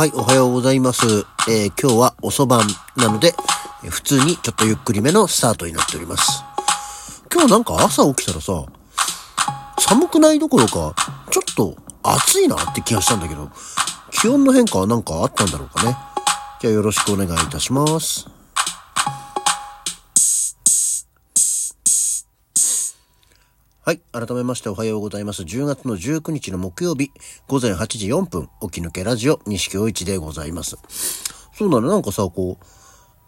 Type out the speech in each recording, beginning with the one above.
はい、おはようございます。えー今日は遅番なので、普通にちょっとゆっくりめのスタートになっております。今日なんか朝起きたらさ、寒くないどころか、ちょっと暑いなって気がしたんだけど、気温の変化はなんかあったんだろうかね。じゃあよろしくお願いいたします。はい。改めましておはようございます。10月の19日の木曜日、午前8時4分、起き抜けラジオ、西京一でございます。そうなの、なんかさ、こう、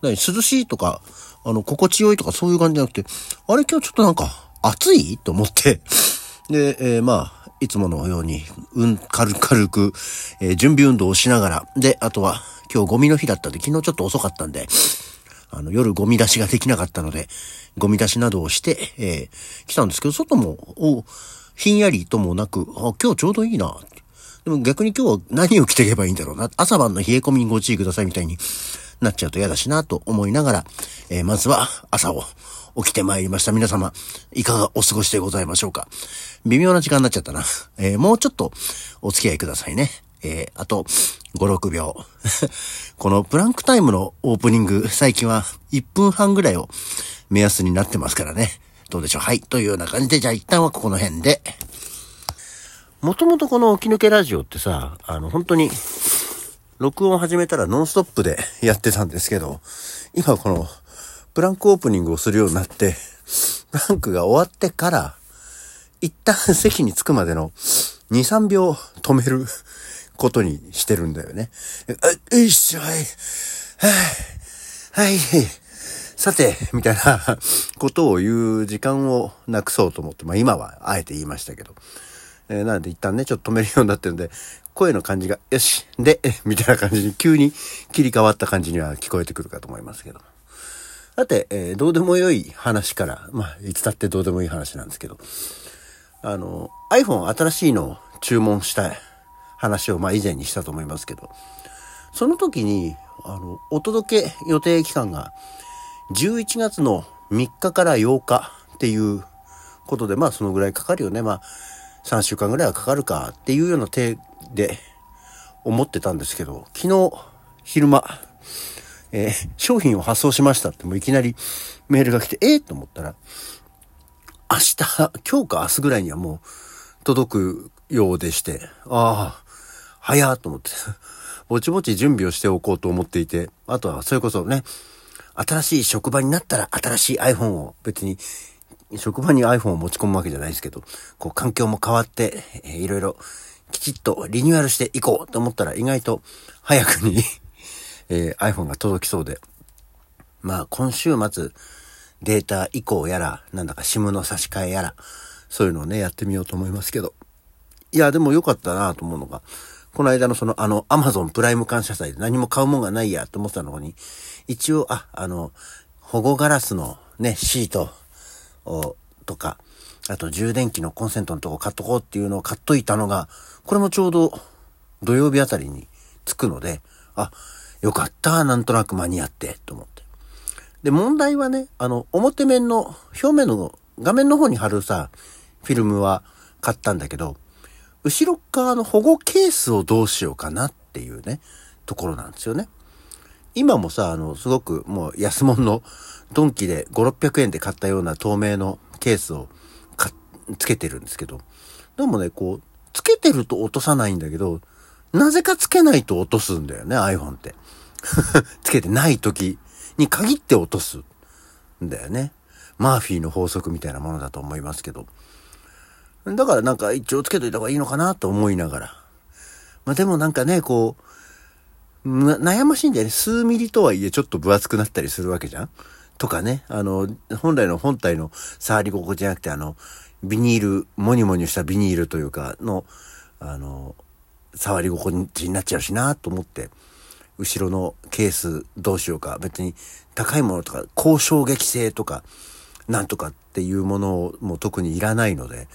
何、涼しいとか、あの、心地よいとかそういう感じじゃなくて、あれ今日ちょっとなんか、暑い？と思って、で、えーまあ、いつものように、うん、軽く、えー準備運動をしながら、で、あとは、今日ゴミの日だったんで、昨日ちょっと遅かったんで、あの、夜ゴミ出しができなかったので、ゴミ出しなどをして、えー来たんですけど、外も、お、ひんやりともなく、あ、今日ちょうどいいな。でも逆に今日は何を着ていけばいいんだろうな。朝晩の冷え込みにご注意くださいみたいになっちゃうと嫌だしなと思いながら、えーまずは朝を起きてまいりました。皆様、いかがお過ごしでございましょうか。微妙な時間になっちゃったな。えーもうちょっとお付き合いくださいね。えーあと、5、6秒。このプランクタイムのオープニング、最近は1分半ぐらいを目安になってますからね。どうでしょう？はい。というような感じで、じゃあ一旦はここの辺で。もともとこの起き抜けラジオってさ、あの、本当に、録音始めたらノンストップで やってたんですけど、今この、プランクオープニングをするようになって、プランクが終わってから、一旦席に着くまでの2、3秒止めることにしてるんだよね。あ、よいしょ、はい。はい。はい。さて、みたいなことを言う時間をなくそうと思って、まあ今はあえて言いましたけど。えーなので一旦ね、ちょっと止めるようになってるんで、声の感じが、よし、で、えみたいな感じに急に切り替わった感じには聞こえてくるかと思いますけど。さて、えーどうでもよい話から、まあ、いつだってどうでもいい話なんですけど、あの、iPhone 新しいのを注文したい話を、まあ以前にしたと思いますけど、その時に、あの、お届け予定期間が11月の3日から8日っていうことで、まあそのぐらいかかるよね。まあ3週間ぐらいはかかるかっていうような手で思ってたんですけど、昨日昼間、えー商品を発送しましたってもういきなりメールが来て、えー、と思ったら、明日、今日か明日ぐらいにはもう届くようでして、ああ、早っと思って、ぼちぼち準備をしておこうと思っていて、あとはそれこそね、新しい職場になったら新しい iPhone を別に、職場に iPhone を持ち込むわけじゃないですけど、こう環境も変わって、えーいろいろきちっとリニューアルしていこうと思ったら意外と早くに、えー iPhone が届きそうで、まあ今週末データ移行やら、なんだか SIM の差し替えやら、そういうのをね、やってみようと思いますけど。いや、でも良かったなと思うのが、この間のその、あの、アマゾンプライム感謝祭で何も買うもんがないやと思ってたのに、一応、あ、あの、保護ガラスのね、シートを、とか、あと充電器のコンセントのとこ買っとこうっていうのを買っといたのが、これもちょうど土曜日あたりに着くので、あ、よかった、なんとなく間に合って、と思って。で、問題はね、あの、表面の、表面の画面の方に貼るさ、フィルムは買ったんだけど、後ろ側の保護ケースをどうしようかなっていうね、ところなんですよね。今もさ、あの、すごくもう安物のドンキで5、600円で買ったような透明のケースをかつけてるんですけど、でもね、こう、つけてると落とさないんだけど、なぜかつけないと落とすんだよね、iPhone って。つけてない時に限って落とすんだよね。マーフィーの法則みたいなものだと思いますけど。だからなんか一応つけといた方がいいのかなと思いながら。まあでもなんかね、こう、悩ましいんだよね。数ミリとはいえちょっと分厚くなったりするわけじゃんとかね、あの、本来の本体の触り心地じゃなくて、あの、ビニール、モニモニしたビニールというか、の、あの、触り心地になっちゃうしなと思って、後ろのケースどうしようか。別に高いものとか、高衝撃性とか、なんとかっていうものも特にいらないので、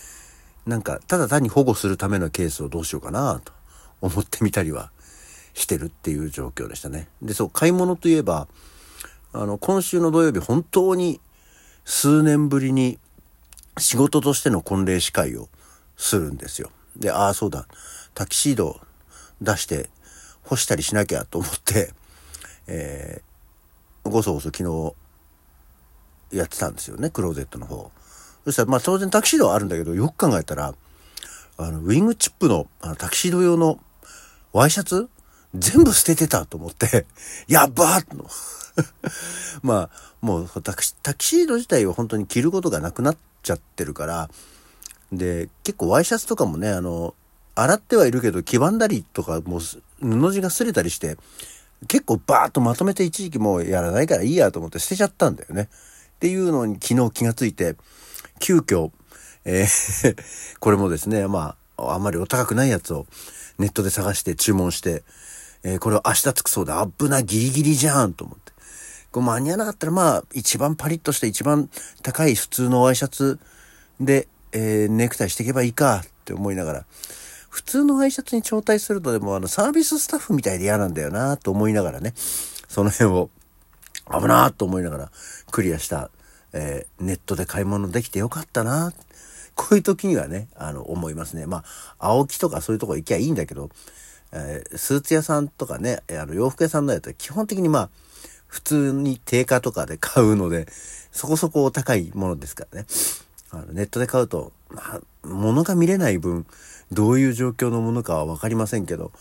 なんか、ただ単に保護するためのケースをどうしようかなと思ってみたりはしてるっていう状況でしたね。で、そう、買い物といえば、あの、今週の土曜日本当に数年ぶりに仕事としての婚礼司会をするんですよ。で、ああ、そうだ、タキシード出して干したりしなきゃと思って、えー、ごそごそ昨日やってたんですよね、クローゼットの方。そしたら、まあ当然タキシードはあるんだけど、よく考えたら、あの、ウィングチップのあのタキシード用のワイシャツ全部捨ててたと思って、やっばーの。まあ、もうタキタキシード自体は本当に着ることがなくなっちゃってるから、で、結構ワイシャツとかもね、あの、洗ってはいるけど、黄ばんだりとか、もう布地が擦れたりして、結構バーッとまとめて一時期もうやらないからいいやと思って捨てちゃったんだよね。っていうのに昨日気がついて、急遽、えー これもですね、まあ、あんまりお高くないやつをネットで探して注文して、えー、これを明日着くそうで危なギリギリじゃんと思って。こう間に合わなかったらまあ、一番パリッとして一番高い普通のワイシャツで、えー、ネクタイしていけばいいかって思いながら、普通のワイシャツに招待するとでもあのサービススタッフみたいで嫌なんだよなと思いながらね、その辺を危なーと思いながらクリアした、えー、ネットで買い物できてよかったなこういう時にはね、あの、思いますね。まあ、青木とかそういうとこ行きゃいいんだけど、えー、スーツ屋さんとかね、あの、洋服屋さんのやつは基本的にまあ、普通に定価とかで買うので、そこそこ高いものですからね。あのネットで買うと、まあ、物が見れない分、どういう状況のものかは分かりませんけど、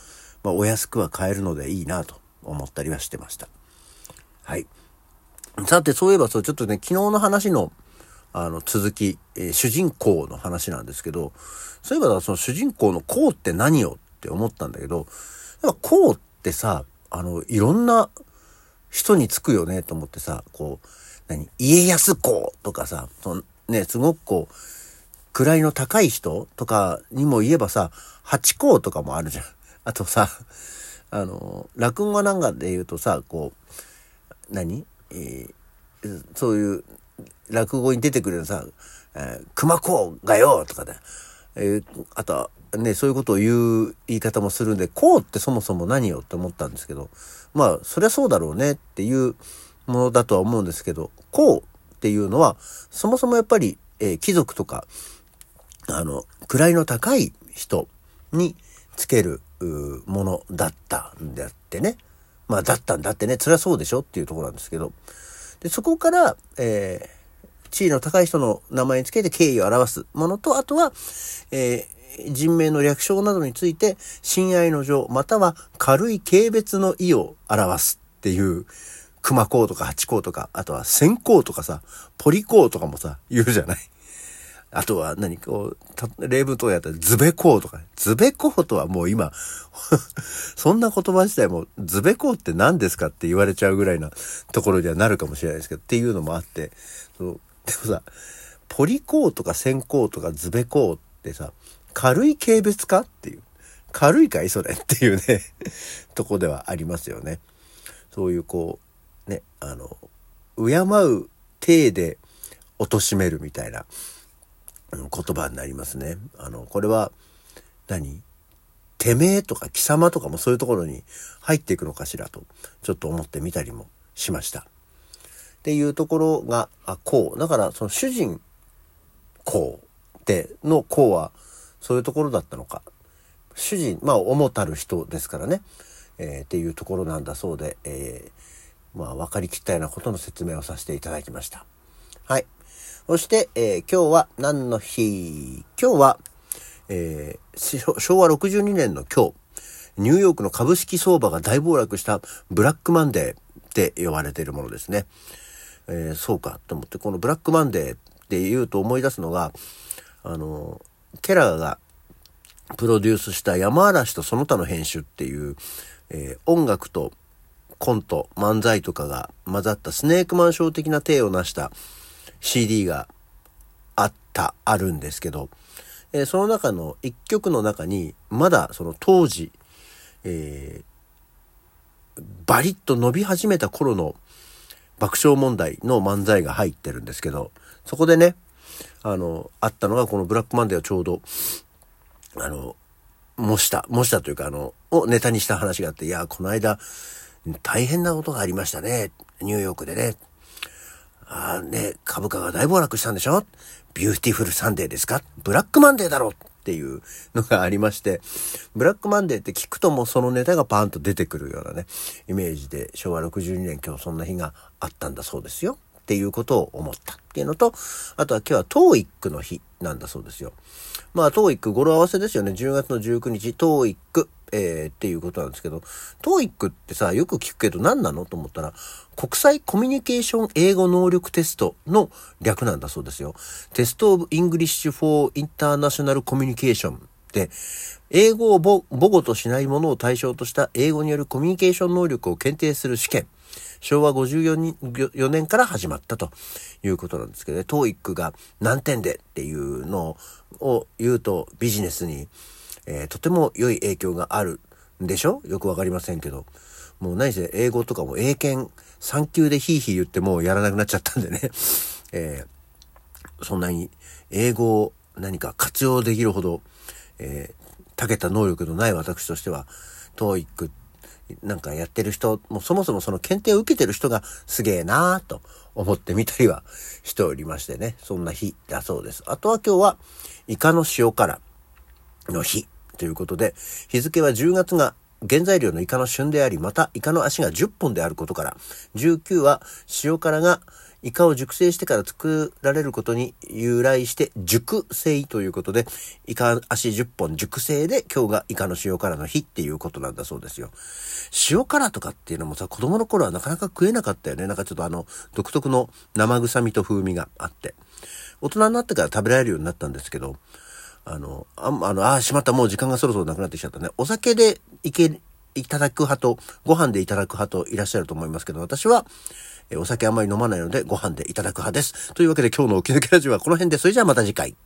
まあ、お安くは買えるのでいいなと思ったりはしてました。はい。さて、そういえばそう、ちょっとね、昨日の話の、あの、続き、えー、主人公の話なんですけど、そういえばその主人公のこうって何よって思ったんだけど、やっぱこうってさ、あの、いろんな人につくよねと思ってさ、こう、何家康公とかさ、そのね、すごくこう、位の高い人とかにも言えばさ、八公とかもあるじゃん。あとさ、あの、落語なんかで言うとさ、こう、何？えー、そういう落語に出てくるさ、えー、熊公がよとかで、えー、あとはね、そういうことを言う言い方もするんで、こうってそもそも何よって思ったんですけど、まあ、そりゃそうだろうねっていうものだとは思うんですけど、こうっていうのは、そもそもやっぱり、えー、貴族とか、あの、位の高い人につけるものだったんであってね。まあ、だったんだってね、そりゃそうでしょっていうところなんですけど。で、そこから、えー、地位の高い人の名前につけて敬意を表すものと、あとは、えー、人名の略称などについて、親愛の情、または軽い軽蔑の意を表すっていう、熊公とか八公とか、あとは千公とかさ、ポリ公とかもさ、言うじゃない。あとは何こう、例文等やったらズベコーとか、ズベコーとはもう今 そんな言葉自体もズベコーって何ですかって言われちゃうぐらいなところにはなるかもしれないですけど、っていうのもあって、そのでもさ、ポリコーとか線香とかズベコーってさ、軽い軽蔑かっていう。軽いかいそれっていうねとこではありますよね。そういうこう、ね、あの、敬う体で貶めるみたいな。言葉になりますね。あの、これは何、てめえとか貴様とかもそういうところに入っていくのかしらと、ちょっと思ってみたりもしました。っていうところが、あ、こう。だから、その主人公でのこうは、そういうところだったのか。主人、まあ、主たる人ですからね。えー、っていうところなんだそうで、えー、まあ、分かりきったようなことの説明をさせていただきました。はい。そして、えー、今日は何の日？今日は、えー、昭和62年の今日、ニューヨークの株式相場が大暴落したブラックマンデーって呼ばれているものですね。えー、そうかと思って、このブラックマンデーって言うと思い出すのが、あの、ケラーがプロデュースした山嵐とその他の編集っていう、えー、音楽とコント、漫才とかが混ざったスネークマンショー的な体を成した CD があった、あるんですけど、えー、その中の一曲の中に、まだその当時、えー、バリッと伸び始めた頃の爆笑問題の漫才が入ってるんですけど、そこでね、あの、あったのがこのブラックマンデーをちょうど、あの、模した、模したというかあの、をネタにした話があって、いや、この間、大変なことがありましたね。ニューヨークでね。ああね、株価が大暴落したんでしょ？ビューティフルサンデーですか？ブラックマンデーだろっていうのがありまして、ブラックマンデーって聞くともうそのネタがパーンと出てくるようなね、イメージで昭和62年今日そんな日があったんだそうですよ。っていうことを思ったっていうのと、あとは今日は TOEIC の日なんだそうですよ。まあ TOEIC 語呂合わせですよね。10月の19日 TOEIC えー、っていうことなんですけど、TOEIC ってさ、よく聞くけど何なのと思ったら、国際コミュニケーション英語能力テストの略なんだそうですよ。テストオブイングリッシュフォーインターナショナルコミュニケーションって、英語を母語としないものを対象とした英語によるコミュニケーション能力を検定する試験。昭和54年から始まったということなんですけどね、TOEIC が何点でっていうのを言うとビジネスにえー、とても良い影響があるんでしょ？よくわかりませんけど。もう何せ英語とかも英検3級でヒーヒー言ってもうやらなくなっちゃったんでね。えー、そんなに英語を何か活用できるほど、えー、長けた能力のない私としては、TOEIC なんかやってる人、もうそもそもその検定を受けてる人がすげえなーと思ってみたりはしておりましてね。そんな日だそうです。あとは今日はイカの塩辛の日ということで、日付は10月が原材料のイカの旬であり、またイカの足が10本であることから、19は塩辛がイカを熟成してから作られることに由来して熟成ということで、イカ足10本熟成で今日がイカの塩辛の日っていうことなんだそうですよ。塩辛とかっていうのもさ、子供の頃はなかなか食えなかったよね。なんかちょっとあの、独特の生臭みと風味があって。大人になってから食べられるようになったんですけど、あの、あ、あの、あ、しまった、もう時間がそろそろなくなってきちゃったね。お酒でいけ、いただく派と、ご飯でいただく派といらっしゃると思いますけど、私は、えお酒あんまり飲まないので、ご飯でいただく派です。というわけで今日のお気づきラジオはこの辺で、それじゃあまた次回。